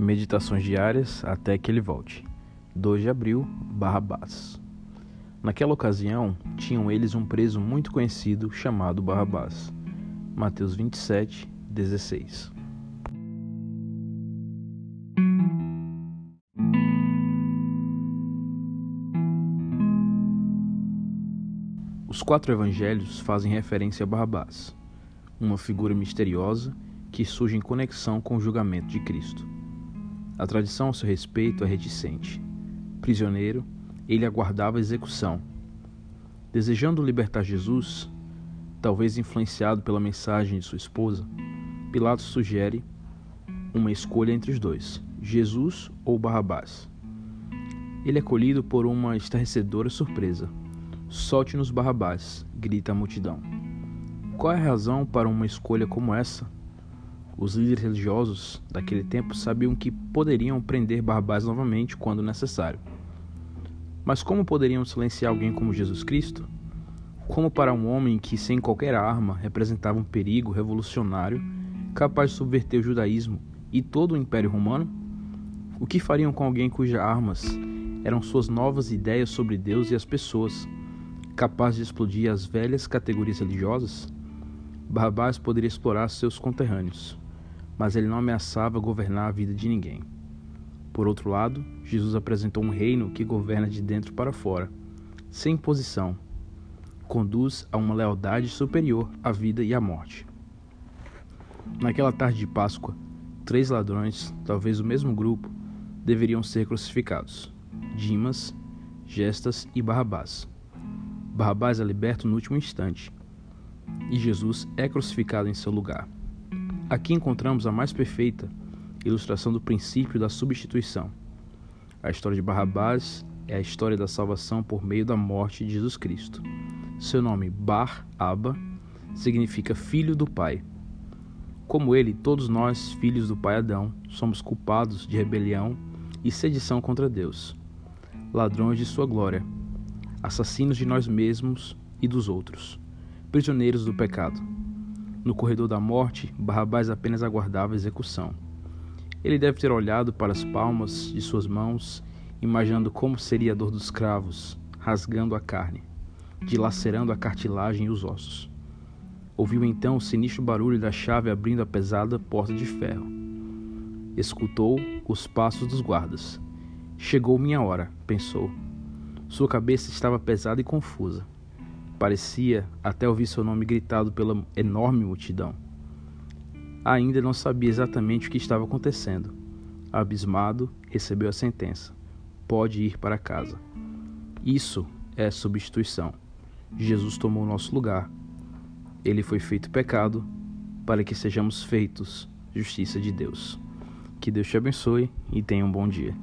Meditações diárias até que ele volte. 2 de abril, Barrabás. Naquela ocasião, tinham eles um preso muito conhecido chamado Barrabás. Mateus 27, 16. Os quatro evangelhos fazem referência a Barrabás, uma figura misteriosa que surge em conexão com o julgamento de Cristo. A tradição a seu respeito é reticente. Prisioneiro, ele aguardava a execução. Desejando libertar Jesus, talvez influenciado pela mensagem de sua esposa, Pilatos sugere uma escolha entre os dois, Jesus ou Barrabás. Ele é colhido por uma estarrecedora surpresa. Solte-nos Barrabás, grita a multidão. Qual é a razão para uma escolha como essa? Os líderes religiosos daquele tempo sabiam que poderiam prender Barrabás novamente quando necessário. Mas como poderiam silenciar alguém como Jesus Cristo? Como para um homem que, sem qualquer arma, representava um perigo revolucionário capaz de subverter o judaísmo e todo o Império Romano? O que fariam com alguém cujas armas eram suas novas ideias sobre Deus e as pessoas, capaz de explodir as velhas categorias religiosas? Barrabás poderia explorar seus conterrâneos mas ele não ameaçava governar a vida de ninguém. Por outro lado, Jesus apresentou um reino que governa de dentro para fora, sem imposição, conduz a uma lealdade superior à vida e à morte. Naquela tarde de Páscoa, três ladrões, talvez o mesmo grupo, deveriam ser crucificados: Dimas, Gestas e Barrabás. Barrabás é liberto no último instante, e Jesus é crucificado em seu lugar. Aqui encontramos a mais perfeita ilustração do princípio da substituição. A história de Barrabás é a história da salvação por meio da morte de Jesus Cristo. Seu nome, Bar-Aba, significa filho do Pai. Como ele, todos nós, filhos do pai Adão, somos culpados de rebelião e sedição contra Deus, ladrões de sua glória, assassinos de nós mesmos e dos outros, prisioneiros do pecado. No corredor da morte, Barrabás apenas aguardava a execução. Ele deve ter olhado para as palmas de suas mãos, imaginando como seria a dor dos cravos, rasgando a carne, dilacerando a cartilagem e os ossos. Ouviu então o sinistro barulho da chave abrindo a pesada porta de ferro. Escutou os passos dos guardas. Chegou minha hora, pensou. Sua cabeça estava pesada e confusa. Parecia até ouvir seu nome gritado pela enorme multidão. Ainda não sabia exatamente o que estava acontecendo. Abismado, recebeu a sentença: pode ir para casa. Isso é substituição. Jesus tomou nosso lugar. Ele foi feito pecado para que sejamos feitos justiça de Deus. Que Deus te abençoe e tenha um bom dia.